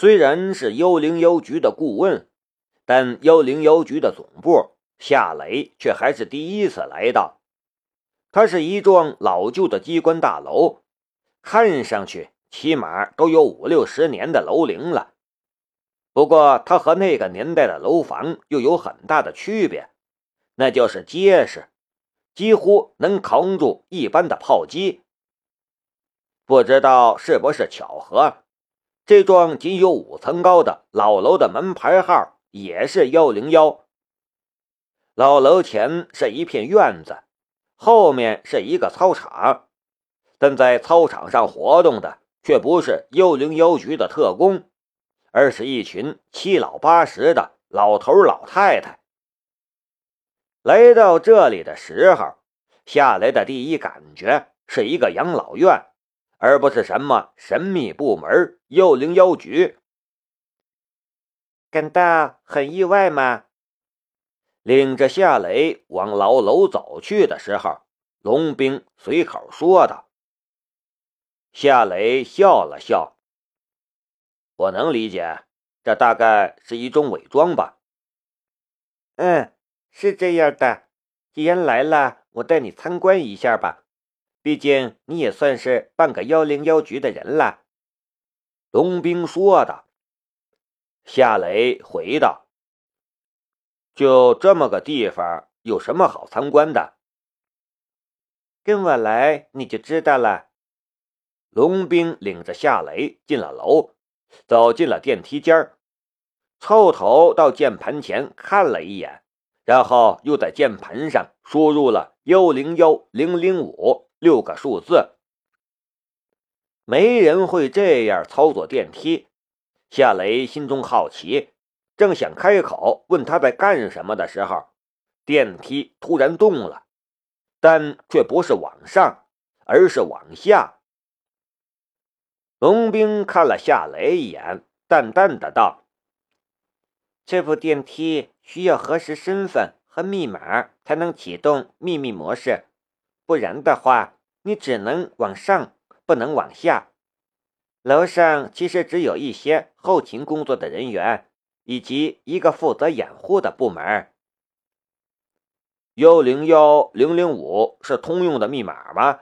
虽然是幽灵邮局的顾问，但幽灵邮局的总部夏雷却还是第一次来到。它是一幢老旧的机关大楼，看上去起码都有五六十年的楼龄了。不过，它和那个年代的楼房又有很大的区别，那就是结实，几乎能扛住一般的炮击。不知道是不是巧合，这幢仅有五层高的老楼的门牌号也是幺零幺。老楼前是一片院子。后面是一个操场，但在操场上活动的却不是幺零幺局的特工，而是一群七老八十的老头老太太。来到这里的时候，下来的第一感觉是一个养老院，而不是什么神秘部门幽灵邮局。感到很意外吗？领着夏雷往牢楼走去的时候，龙兵随口说道。夏雷笑了笑：“我能理解，这大概是一种伪装吧。”“嗯，是这样的。既然来了，我带你参观一下吧。毕竟你也算是半个幺零幺局的人了。”龙兵说道。夏雷回道。就这么个地方，有什么好参观的？跟我来，你就知道了。龙兵领着夏雷进了楼，走进了电梯间，凑头到键盘前看了一眼，然后又在键盘上输入了幺零幺零零五六个数字。没人会这样操作电梯，夏雷心中好奇。正想开口问他在干什么的时候，电梯突然动了，但却不是往上，而是往下。龙兵看了夏雷一眼，淡淡的道：“这部电梯需要核实身份和密码才能启动秘密模式，不然的话，你只能往上，不能往下。楼上其实只有一些后勤工作的人员。”以及一个负责掩护的部门。幺零幺零零五是通用的密码吗？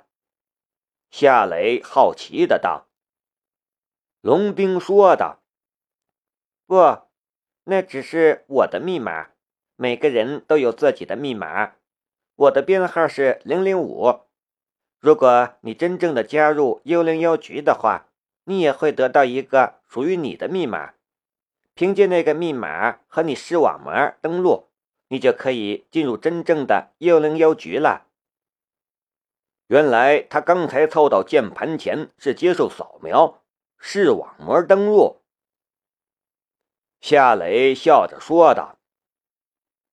夏雷好奇的道。龙兵说道：“不，那只是我的密码。每个人都有自己的密码。我的编号是零零五。如果你真正的加入幽灵幺局的话，你也会得到一个属于你的密码。”凭借那个密码和你视网膜登录，你就可以进入真正的幽灵邮局了。原来他刚才凑到键盘前是接受扫描，视网膜登录。夏雷笑着说道：“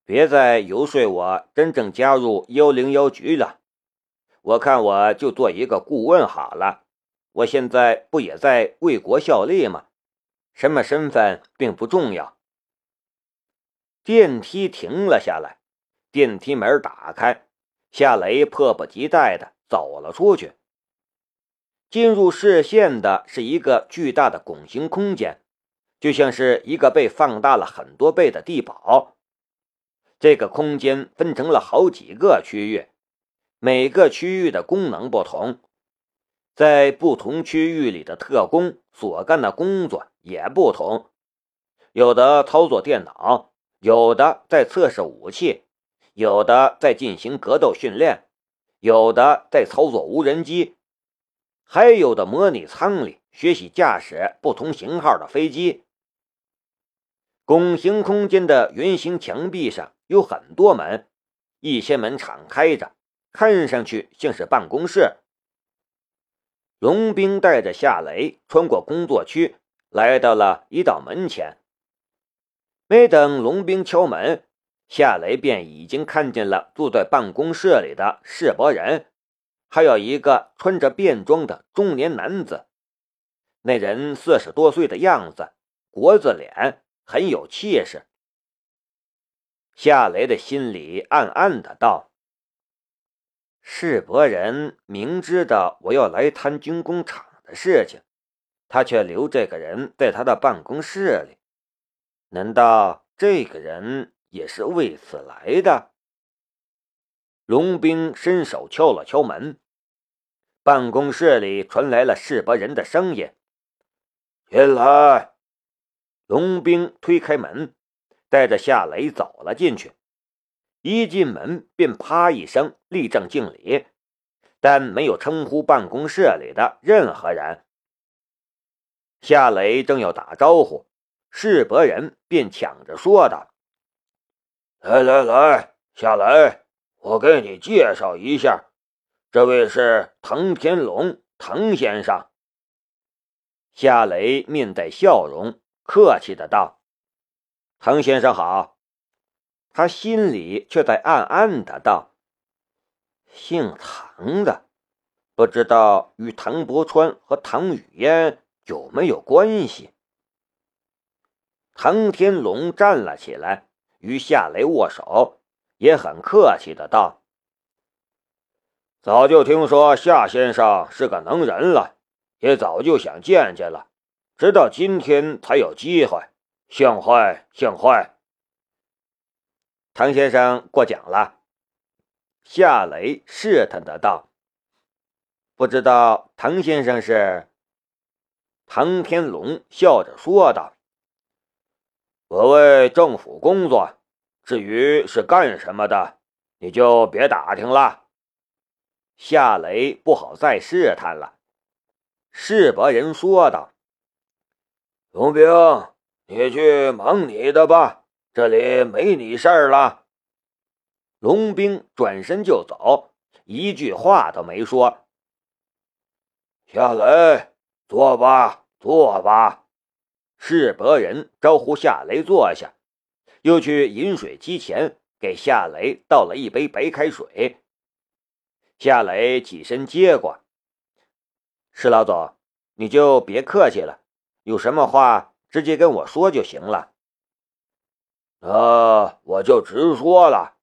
别再游说我真正加入幺零幺局了，我看我就做一个顾问好了。我现在不也在为国效力吗？”什么身份并不重要。电梯停了下来，电梯门打开，夏雷迫不及待的走了出去。进入视线的是一个巨大的拱形空间，就像是一个被放大了很多倍的地堡。这个空间分成了好几个区域，每个区域的功能不同。在不同区域里的特工所干的工作也不同，有的操作电脑，有的在测试武器，有的在进行格斗训练，有的在操作无人机，还有的模拟舱里学习驾驶不同型号的飞机。拱形空间的圆形墙壁上有很多门，一些门敞开着，看上去像是办公室。龙兵带着夏雷穿过工作区，来到了一道门前。没等龙兵敲门，夏雷便已经看见了坐在办公室里的世博人，还有一个穿着便装的中年男子。那人四十多岁的样子，国字脸，很有气势。夏雷的心里暗暗的道。世伯人明知道我要来谈军工厂的事情，他却留这个人在他的办公室里。难道这个人也是为此来的？龙兵伸手敲了敲门，办公室里传来了世伯人的声音：“进来。”龙兵推开门，带着夏雷走了进去。一进门便啪一声立正敬礼，但没有称呼办公室里的任何人。夏雷正要打招呼，世博人便抢着说道：“来来来，夏雷。”我给你介绍一下，这位是滕天龙，滕先生。夏雷面带笑容，客气的道：“滕先生好。”他心里却在暗暗的道：“姓滕的，不知道与滕伯川和滕雨嫣有没有关系？”滕天龙站了起来，与夏雷握手。也很客气的道：“早就听说夏先生是个能人了，也早就想见见了，直到今天才有机会，幸会幸会。”唐先生过奖了。夏雷试探的道：“不知道唐先生是？”唐天龙笑着说道：“我为政府工作。”至于是干什么的，你就别打听了。夏雷不好再试探了。世伯人说道：“龙兵，你去忙你的吧，这里没你事儿了。”龙兵转身就走，一句话都没说。夏雷，坐吧，坐吧。世伯人招呼夏雷坐下。又去饮水机前给夏雷倒了一杯白开水。夏雷起身接过。施老总，你就别客气了，有什么话直接跟我说就行了。那我就直说了。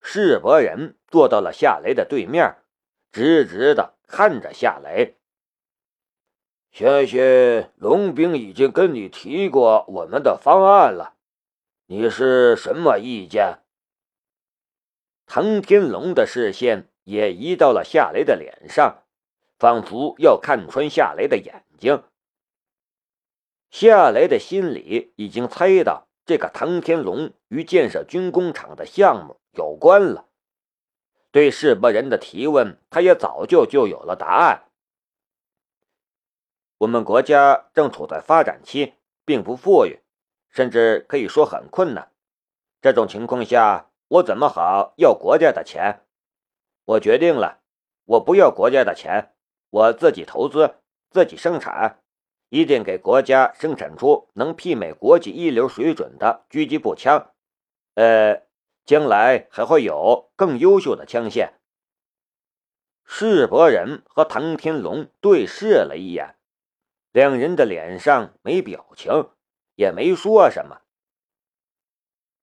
世伯人坐到了夏雷的对面，直直的看着夏雷。相信龙兵已经跟你提过我们的方案了。你是什么意见？唐天龙的视线也移到了夏雷的脸上，仿佛要看穿夏雷的眼睛。夏雷的心里已经猜到，这个唐天龙与建设军工厂的项目有关了。对世博人的提问，他也早就就有了答案。我们国家正处在发展期，并不富裕。甚至可以说很困难。这种情况下，我怎么好要国家的钱？我决定了，我不要国家的钱，我自己投资，自己生产，一定给国家生产出能媲美国际一流水准的狙击步枪。呃，将来还会有更优秀的枪械。世伯仁和唐天龙对视了一眼，两人的脸上没表情。也没说什么。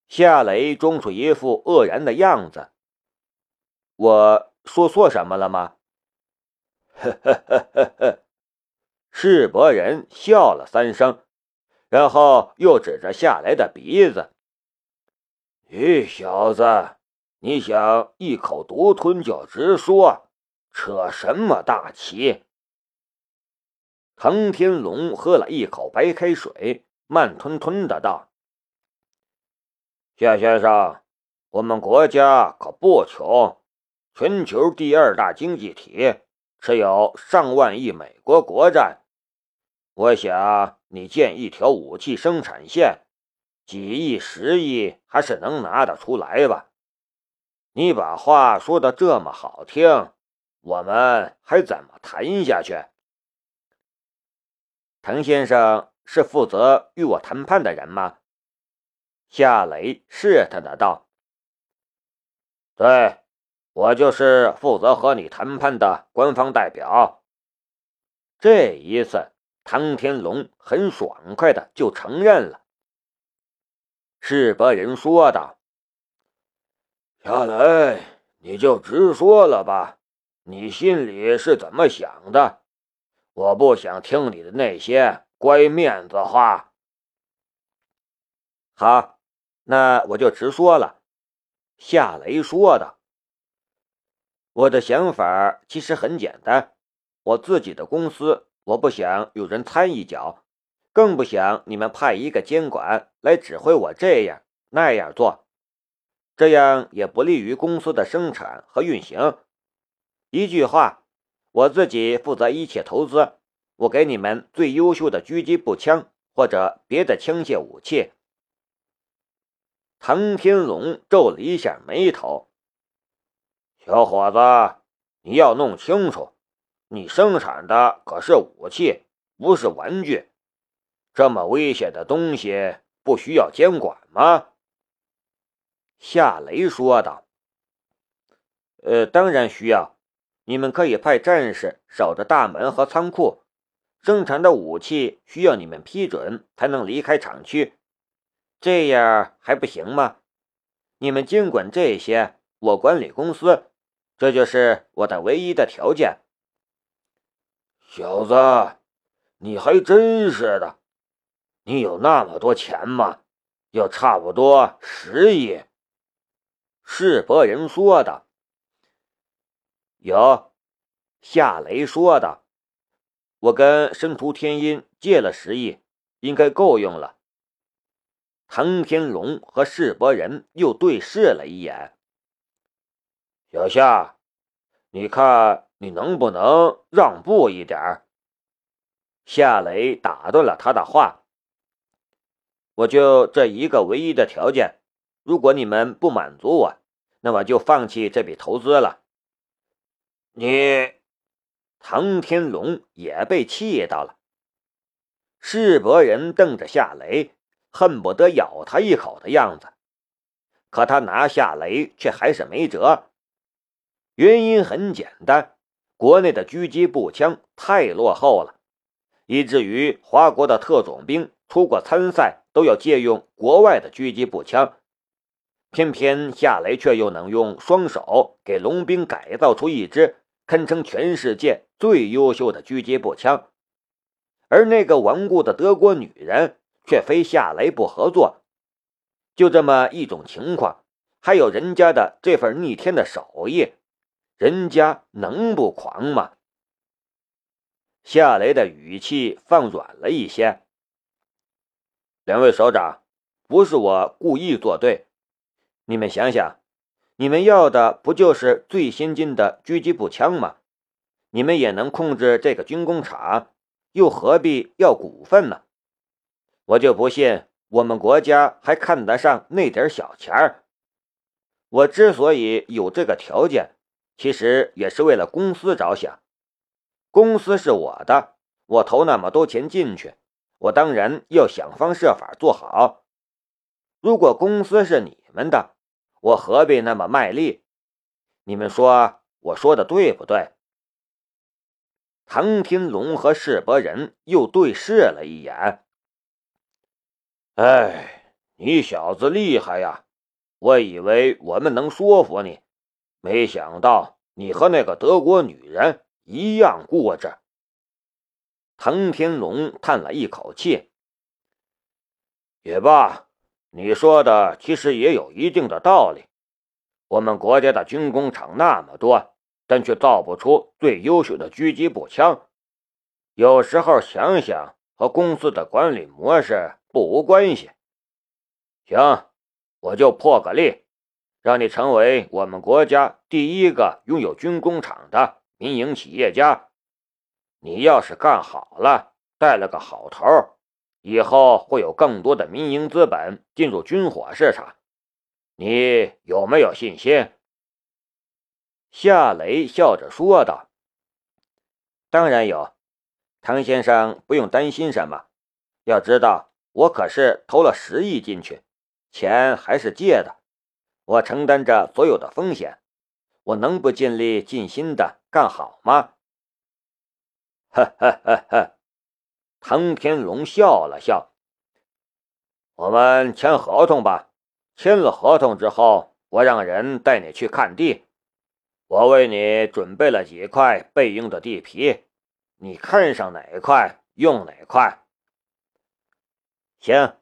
夏雷装出一副愕然的样子。我说错什么了吗？呵呵呵呵呵。世伯人笑了三声，然后又指着夏来的鼻子：“咦小子，你想一口独吞就直说，扯什么大旗？”唐天龙喝了一口白开水。慢吞吞的道：“夏先生，我们国家可不穷，全球第二大经济体，持有上万亿美国国债。我想你建一条武器生产线，几亿、十亿还是能拿得出来吧？你把话说的这么好听，我们还怎么谈下去？”滕先生。是负责与我谈判的人吗？夏雷试探的道：“对，我就是负责和你谈判的官方代表。”这一次，唐天龙很爽快的就承认了。世伯人说道：“夏雷，你就直说了吧，你心里是怎么想的？我不想听你的那些乖面子话。好，那我就直说了。夏雷说的。我的想法其实很简单，我自己的公司，我不想有人掺一脚，更不想你们派一个监管来指挥我这样那样做，这样也不利于公司的生产和运行。一句话，我自己负责一切投资，我给你们最优秀的狙击步枪或者别的枪械武器。唐天龙皱了一下眉头：“小伙子，你要弄清楚，你生产的可是武器，不是玩具。这么危险的东西，不需要监管吗？”夏雷说道：“呃，当然需要。你们可以派战士守着大门和仓库，生产的武器需要你们批准才能离开厂区。”这样还不行吗？你们尽管这些，我管理公司，这就是我的唯一的条件。小子，你还真是的，你有那么多钱吗？有差不多十亿。世伯人说的。有，夏雷说的。我跟申屠天音借了十亿，应该够用了。唐天龙和世伯人又对视了一眼。小夏，你看你能不能让步一点？夏雷打断了他的话：“我就这一个唯一的条件，如果你们不满足我，那么就放弃这笔投资了。”你，唐天龙也被气到了。世博人瞪着夏雷。恨不得咬他一口的样子，可他拿夏雷却还是没辙。原因很简单，国内的狙击步枪太落后了，以至于华国的特种兵出国参赛都要借用国外的狙击步枪，偏偏夏雷却又能用双手给龙兵改造出一支堪称全世界最优秀的狙击步枪，而那个顽固的德国女人。却非夏雷不合作，就这么一种情况，还有人家的这份逆天的手艺，人家能不狂吗？夏雷的语气放软了一些。两位首长，不是我故意作对，你们想想，你们要的不就是最先进的狙击步枪吗？你们也能控制这个军工厂，又何必要股份呢？我就不信我们国家还看得上那点小钱儿。我之所以有这个条件，其实也是为了公司着想。公司是我的，我投那么多钱进去，我当然要想方设法做好。如果公司是你们的，我何必那么卖力？你们说我说的对不对？唐天龙和世伯仁又对视了一眼。哎，你小子厉害呀！我以为我们能说服你，没想到你和那个德国女人一样固执。唐天龙叹了一口气。也罢，你说的其实也有一定的道理。我们国家的军工厂那么多，但却造不出最优秀的狙击步枪。有时候想想，和公司的管理模式。不无关系。行，我就破个例，让你成为我们国家第一个拥有军工厂的民营企业家。你要是干好了，带了个好头，以后会有更多的民营资本进入军火市场。你有没有信心？夏雷笑着说道：“当然有，唐先生不用担心什么。要知道。”我可是投了十亿进去，钱还是借的，我承担着所有的风险，我能不尽力尽心的干好吗？哈哈哈哈！唐天龙笑了笑。我们签合同吧。签了合同之后，我让人带你去看地，我为你准备了几块备用的地皮，你看上哪一块用哪块。行。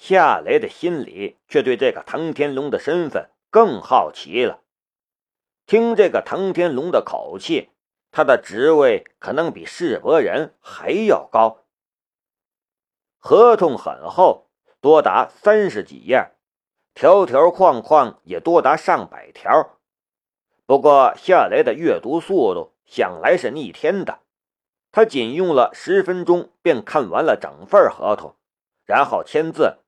夏雷的心里却对这个唐天龙的身份更好奇了。听这个唐天龙的口气，他的职位可能比世伯人还要高。合同很厚，多达三十几页，条条框框也多达上百条。不过夏雷的阅读速度想来是逆天的，他仅用了十分钟便看完了整份合同，然后签字。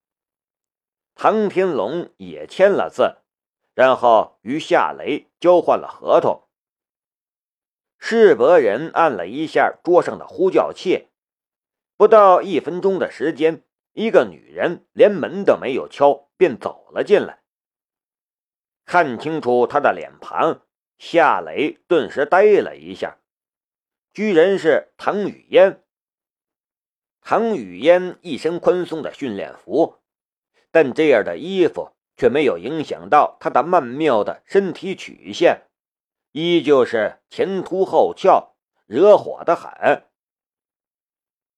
唐天龙也签了字，然后与夏雷交换了合同。世博人按了一下桌上的呼叫器，不到一分钟的时间，一个女人连门都没有敲便走了进来。看清楚她的脸庞，夏雷顿时呆了一下，居然是唐雨嫣。唐雨嫣一身宽松的训练服。但这样的衣服却没有影响到他的曼妙的身体曲线，依旧是前凸后翘，惹火的很。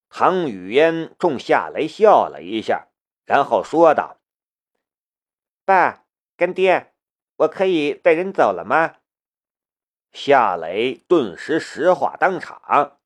唐雨嫣冲夏雷笑了一下，然后说道：“爸，干爹，我可以带人走了吗？”夏雷顿时石化当场。